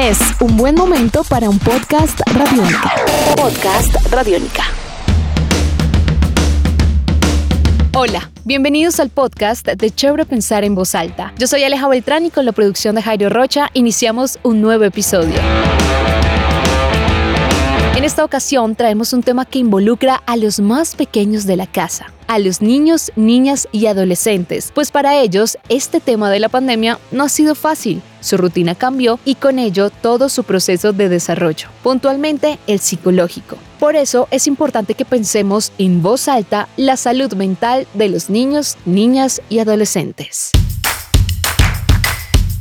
Es un buen momento para un podcast radiónica. Podcast radiónica. Hola, bienvenidos al podcast de Chévere Pensar en Voz Alta. Yo soy Aleja Beltrán y con la producción de Jairo Rocha iniciamos un nuevo episodio. En esta ocasión traemos un tema que involucra a los más pequeños de la casa, a los niños, niñas y adolescentes, pues para ellos este tema de la pandemia no ha sido fácil. Su rutina cambió y con ello todo su proceso de desarrollo, puntualmente el psicológico. Por eso es importante que pensemos en voz alta la salud mental de los niños, niñas y adolescentes.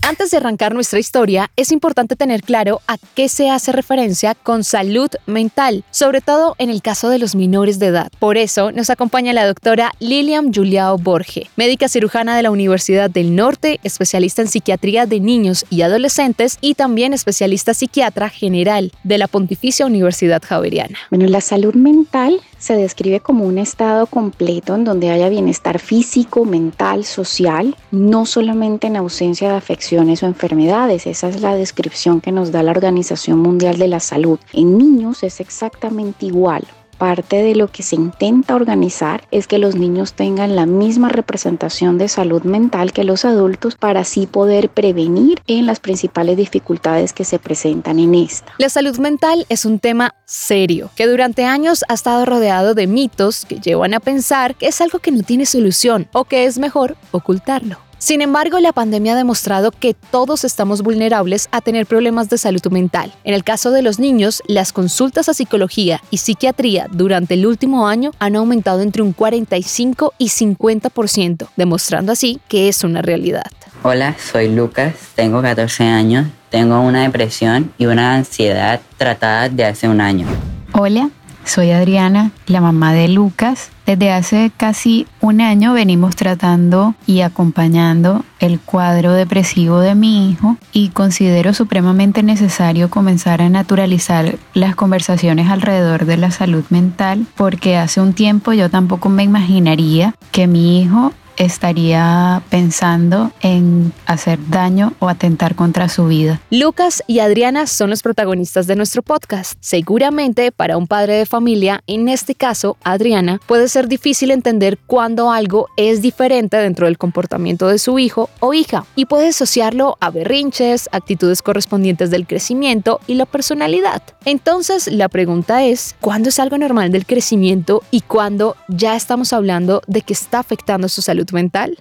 Antes de arrancar nuestra historia, es importante tener claro a qué se hace referencia con salud mental, sobre todo en el caso de los menores de edad. Por eso nos acompaña la doctora Lilian Juliao Borge, médica cirujana de la Universidad del Norte, especialista en psiquiatría de niños y adolescentes y también especialista psiquiatra general de la Pontificia Universidad Javeriana. Bueno, la salud mental se describe como un estado completo en donde haya bienestar físico, mental, social, no solamente en ausencia de afecciones o enfermedades. Esa es la descripción que nos da la Organización Mundial de la Salud. En niños es exactamente igual parte de lo que se intenta organizar es que los niños tengan la misma representación de salud mental que los adultos para así poder prevenir en las principales dificultades que se presentan en esta. La salud mental es un tema serio que durante años ha estado rodeado de mitos que llevan a pensar que es algo que no tiene solución o que es mejor ocultarlo. Sin embargo, la pandemia ha demostrado que todos estamos vulnerables a tener problemas de salud mental. En el caso de los niños, las consultas a psicología y psiquiatría durante el último año han aumentado entre un 45 y 50%, demostrando así que es una realidad. Hola, soy Lucas, tengo 14 años, tengo una depresión y una ansiedad tratada de hace un año. Hola, soy Adriana, la mamá de Lucas. Desde hace casi un año venimos tratando y acompañando el cuadro depresivo de mi hijo y considero supremamente necesario comenzar a naturalizar las conversaciones alrededor de la salud mental porque hace un tiempo yo tampoco me imaginaría que mi hijo estaría pensando en hacer daño o atentar contra su vida. Lucas y Adriana son los protagonistas de nuestro podcast. Seguramente para un padre de familia, en este caso Adriana, puede ser difícil entender cuando algo es diferente dentro del comportamiento de su hijo o hija y puede asociarlo a berrinches, actitudes correspondientes del crecimiento y la personalidad. Entonces la pregunta es, ¿cuándo es algo normal del crecimiento y cuándo ya estamos hablando de que está afectando su salud mental?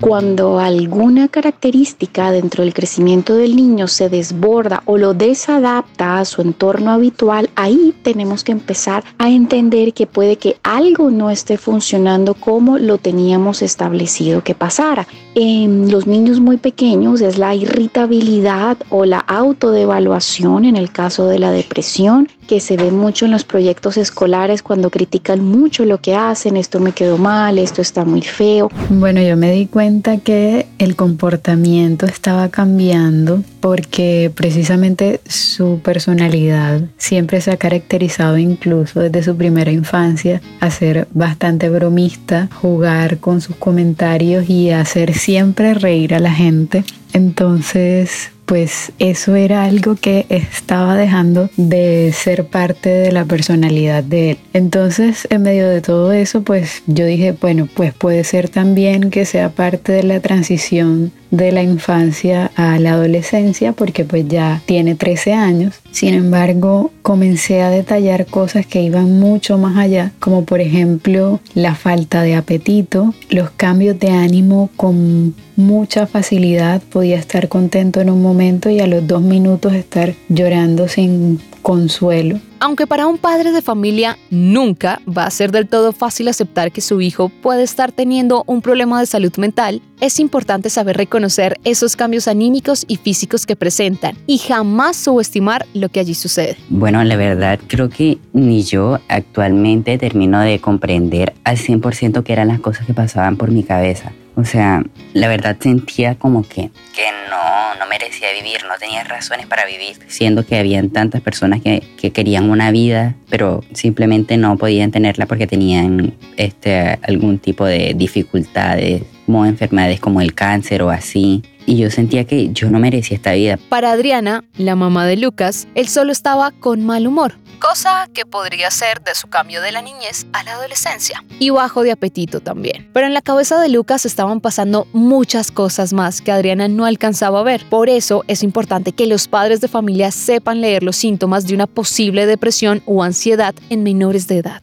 Cuando alguna característica dentro del crecimiento del niño se desborda o lo desadapta a su entorno habitual, ahí tenemos que empezar a entender que puede que algo no esté funcionando como lo teníamos establecido que pasara. En los niños muy pequeños es la irritabilidad o la autodevaluación en el caso de la depresión que se ve mucho en los proyectos escolares cuando critican mucho lo que hacen, esto me quedó mal, esto está muy feo. Bueno, yo me di cuenta que el comportamiento estaba cambiando porque precisamente su personalidad siempre se ha caracterizado incluso desde su primera infancia a ser bastante bromista, jugar con sus comentarios y hacer siempre reír a la gente. Entonces, pues eso era algo que estaba dejando de ser parte de la personalidad de él. Entonces, en medio de todo eso, pues yo dije, bueno, pues puede ser también que sea parte de la transición de la infancia a la adolescencia porque pues ya tiene 13 años. Sin embargo, comencé a detallar cosas que iban mucho más allá, como por ejemplo la falta de apetito, los cambios de ánimo con mucha facilidad, podía estar contento en un momento y a los dos minutos estar llorando sin consuelo. Aunque para un padre de familia nunca va a ser del todo fácil aceptar que su hijo puede estar teniendo un problema de salud mental, es importante saber reconocer esos cambios anímicos y físicos que presentan y jamás subestimar lo que allí sucede. Bueno, la verdad creo que ni yo actualmente termino de comprender al 100% qué eran las cosas que pasaban por mi cabeza. O sea, la verdad sentía como que, que no, no merecía vivir, no tenía razones para vivir, siendo que habían tantas personas que, que querían una vida, pero simplemente no podían tenerla porque tenían este, algún tipo de dificultades como enfermedades como el cáncer o así. y yo sentía que yo no merecía esta vida. Para Adriana, la mamá de Lucas, él solo estaba con mal humor, cosa que podría ser de su cambio de la niñez a la adolescencia, y bajo de apetito también. Pero en la cabeza de Lucas estaban pasando muchas cosas más que Adriana no alcanzaba a ver. Por eso es importante que los padres de familia sepan leer los síntomas de una posible depresión o ansiedad en menores de edad.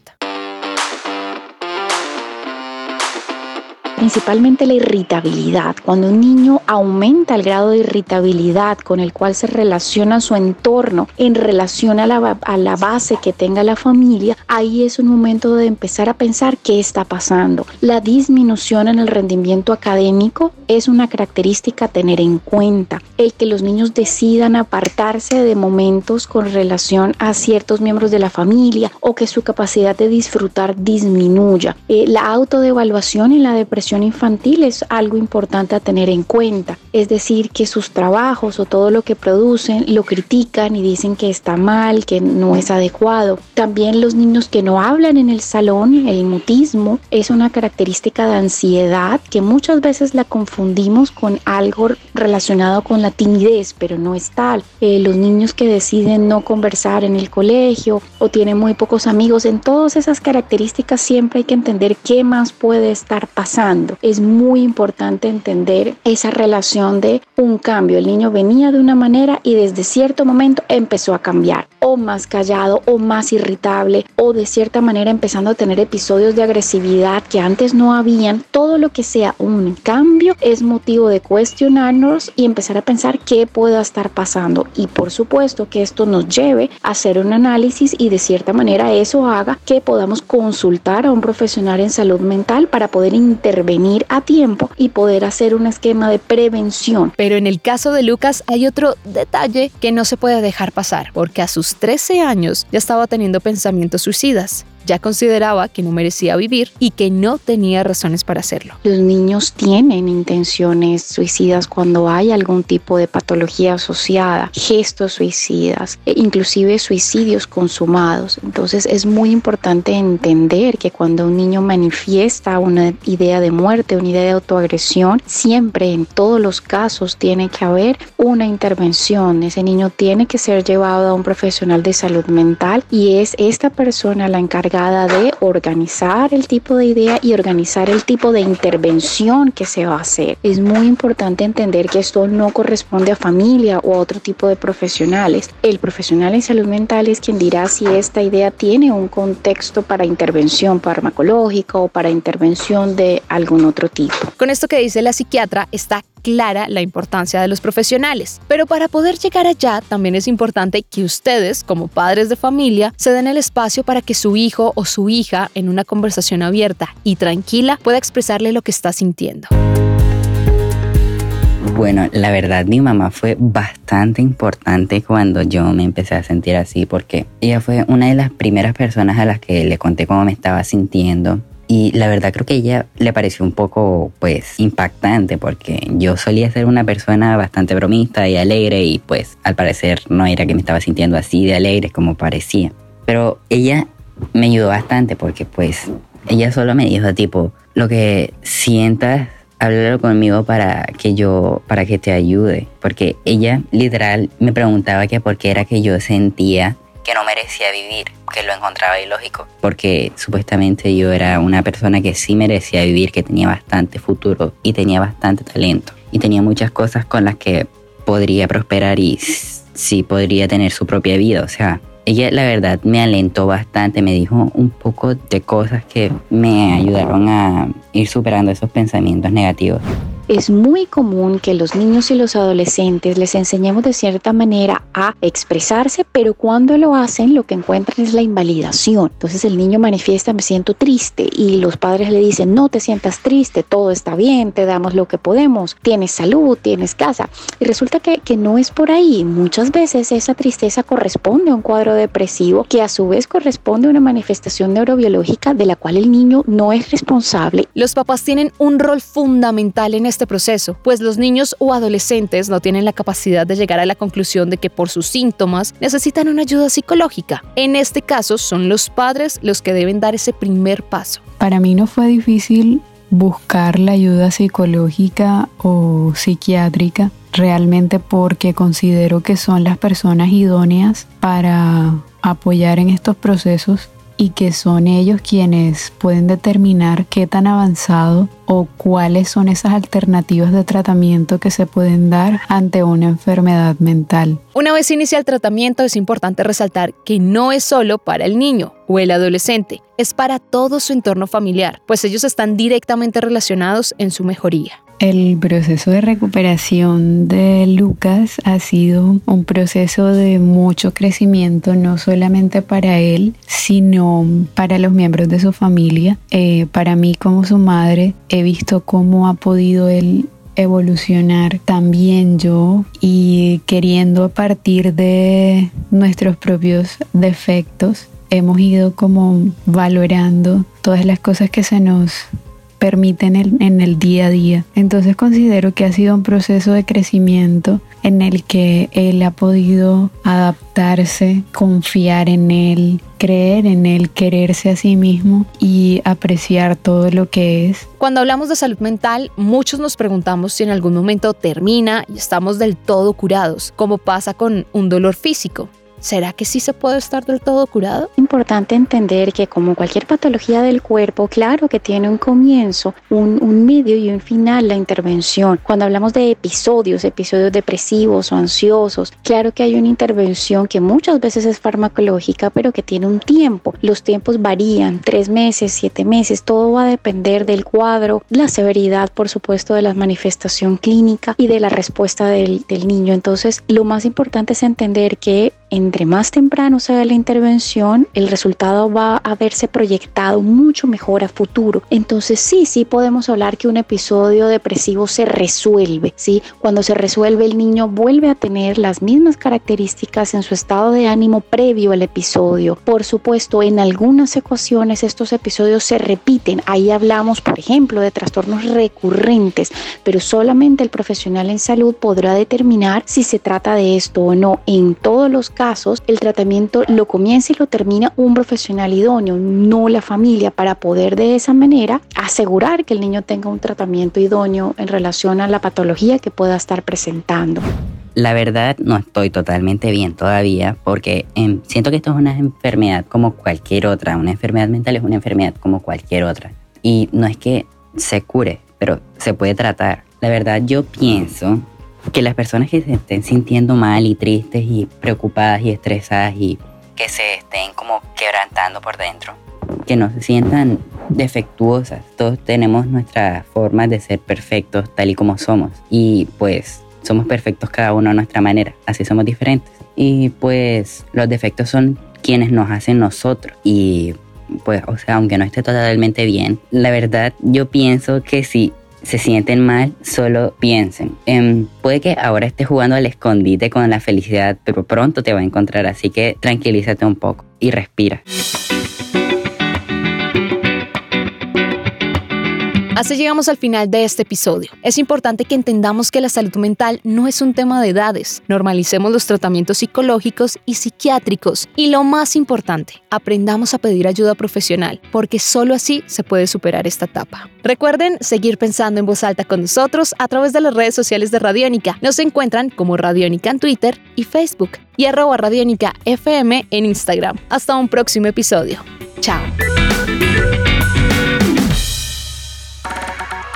Principalmente la irritabilidad. Cuando un niño aumenta el grado de irritabilidad con el cual se relaciona su entorno en relación a la, base que tenga la familia, ahí es un momento de empezar a pensar qué está pasando. La disminución en el rendimiento académico es una característica a tener en cuenta. El que los niños decidan apartarse de momentos con relación a ciertos miembros de la familia o que su capacidad de disfrutar disminuya. Eh, la autodevaluación y la depresión infantil es algo importante a tener en cuenta. Es decir, que sus trabajos o todo lo que producen lo critican y dicen que está mal, que no es adecuado. También los niños que no hablan en el salón, el mutismo, es una característica de ansiedad que muchas veces la confundimos con algo relacionado con la timidez, pero no es tal. Eh, los niños que deciden no conversar en el colegio o tienen muy pocos amigos, en todas esas características siempre hay que entender qué más puede estar pasando es muy importante entender esa relación de un cambio. El niño venía de una manera y desde cierto momento empezó a cambiar, o más callado, o más irritable, o de cierta manera empezando a tener episodios de agresividad que antes no habían. Todo lo que sea un cambio es motivo de cuestionarnos y empezar a pensar qué pueda estar pasando. Y por supuesto que esto nos lleve a hacer un análisis y de cierta manera eso haga que podamos consultar a un profesional en salud mental para poder intervenir venir a tiempo y poder hacer un esquema de prevención. Pero en el caso de Lucas hay otro detalle que no se puede dejar pasar, porque a sus 13 años ya estaba teniendo pensamientos suicidas ya consideraba que no merecía vivir y que no tenía razones para hacerlo. Los niños tienen intenciones suicidas cuando hay algún tipo de patología asociada, gestos suicidas, e inclusive suicidios consumados. Entonces es muy importante entender que cuando un niño manifiesta una idea de muerte, una idea de autoagresión, siempre en todos los casos tiene que haber una intervención. Ese niño tiene que ser llevado a un profesional de salud mental y es esta persona la encargada de organizar el tipo de idea y organizar el tipo de intervención que se va a hacer. Es muy importante entender que esto no corresponde a familia o a otro tipo de profesionales. El profesional en salud mental es quien dirá si esta idea tiene un contexto para intervención farmacológica o para intervención de algún otro tipo. Con esto que dice la psiquiatra está clara la importancia de los profesionales. Pero para poder llegar allá también es importante que ustedes, como padres de familia, se den el espacio para que su hijo o su hija, en una conversación abierta y tranquila, pueda expresarle lo que está sintiendo. Bueno, la verdad mi mamá fue bastante importante cuando yo me empecé a sentir así porque ella fue una de las primeras personas a las que le conté cómo me estaba sintiendo y la verdad creo que ella le pareció un poco pues impactante porque yo solía ser una persona bastante bromista y alegre y pues al parecer no era que me estaba sintiendo así de alegre como parecía. Pero ella me ayudó bastante porque pues ella solo me dijo tipo lo que sientas háblalo conmigo para que yo, para que te ayude. Porque ella literal me preguntaba que por qué era que yo sentía que no merecía vivir, que lo encontraba ilógico, porque supuestamente yo era una persona que sí merecía vivir, que tenía bastante futuro y tenía bastante talento. Y tenía muchas cosas con las que podría prosperar y sí podría tener su propia vida, o sea, ella la verdad me alentó bastante, me dijo un poco de cosas que me ayudaron a ir superando esos pensamientos negativos es muy común que los niños y los adolescentes les enseñemos de cierta manera a expresarse, pero cuando lo hacen lo que encuentran es la invalidación. Entonces el niño manifiesta me siento triste y los padres le dicen no te sientas triste, todo está bien, te damos lo que podemos, tienes salud, tienes casa. Y resulta que, que no es por ahí. Muchas veces esa tristeza corresponde a un cuadro depresivo que a su vez corresponde a una manifestación neurobiológica de la cual el niño no es responsable. Los papás tienen un rol fundamental en este este proceso, pues los niños o adolescentes no tienen la capacidad de llegar a la conclusión de que por sus síntomas necesitan una ayuda psicológica. En este caso son los padres los que deben dar ese primer paso. Para mí no fue difícil buscar la ayuda psicológica o psiquiátrica realmente porque considero que son las personas idóneas para apoyar en estos procesos y que son ellos quienes pueden determinar qué tan avanzado o cuáles son esas alternativas de tratamiento que se pueden dar ante una enfermedad mental. Una vez inicia el tratamiento es importante resaltar que no es solo para el niño o el adolescente, es para todo su entorno familiar, pues ellos están directamente relacionados en su mejoría. El proceso de recuperación de Lucas ha sido un proceso de mucho crecimiento, no solamente para él, sino para los miembros de su familia. Eh, para mí como su madre, he visto cómo ha podido él evolucionar también yo y queriendo a partir de nuestros propios defectos hemos ido como valorando todas las cosas que se nos permiten en el día a día. Entonces considero que ha sido un proceso de crecimiento en el que él ha podido adaptarse, confiar en él, creer en él, quererse a sí mismo y apreciar todo lo que es. Cuando hablamos de salud mental, muchos nos preguntamos si en algún momento termina y estamos del todo curados, como pasa con un dolor físico. ¿Será que sí se puede estar del todo curado? Importante entender que como cualquier patología del cuerpo, claro que tiene un comienzo, un, un, medio y un final la intervención. Cuando hablamos de episodios, episodios depresivos o ansiosos, claro que hay una intervención que muchas veces es farmacológica, pero que tiene un tiempo. Los tiempos varían, tres meses, siete meses, todo va a depender del cuadro, la severidad, por supuesto, de la manifestación clínica y de la respuesta del, del niño. Entonces, lo más importante es entender que entre más temprano se haga la intervención, el resultado va a verse proyectado mucho mejor a futuro. Entonces sí, sí podemos hablar que un episodio depresivo se resuelve, ¿sí? Cuando se resuelve el niño vuelve a tener las mismas características en su estado de ánimo previo al episodio. Por supuesto, en algunas ecuaciones estos episodios se repiten. Ahí hablamos, por ejemplo, de trastornos recurrentes, pero solamente el profesional en salud podrá determinar si se trata de esto o no. En todos los casos, el tratamiento lo comienza y lo termina un profesional idóneo, no la familia, para poder de esa manera asegurar que el niño tenga un tratamiento idóneo en relación a la patología que pueda estar presentando. La verdad no estoy totalmente bien todavía porque em, siento que esto es una enfermedad como cualquier otra. Una enfermedad mental es una enfermedad como cualquier otra. Y no es que se cure, pero se puede tratar. La verdad yo pienso que las personas que se estén sintiendo mal y tristes y preocupadas y estresadas y que se estén como quebrantando por dentro, que no se sientan defectuosas. Todos tenemos nuestra forma de ser perfectos tal y como somos y pues somos perfectos cada uno a nuestra manera, así somos diferentes. Y pues los defectos son quienes nos hacen nosotros y pues o sea, aunque no esté totalmente bien, la verdad yo pienso que si se sienten mal, solo piensen. Em, puede que ahora estés jugando al escondite con la felicidad, pero pronto te va a encontrar, así que tranquilízate un poco y respira. Así llegamos al final de este episodio. Es importante que entendamos que la salud mental no es un tema de edades. Normalicemos los tratamientos psicológicos y psiquiátricos. Y lo más importante, aprendamos a pedir ayuda profesional, porque solo así se puede superar esta etapa. Recuerden seguir pensando en voz alta con nosotros a través de las redes sociales de Radiónica. Nos encuentran como Radiónica en Twitter y Facebook y arroba Radiónica FM en Instagram. Hasta un próximo episodio. Chao.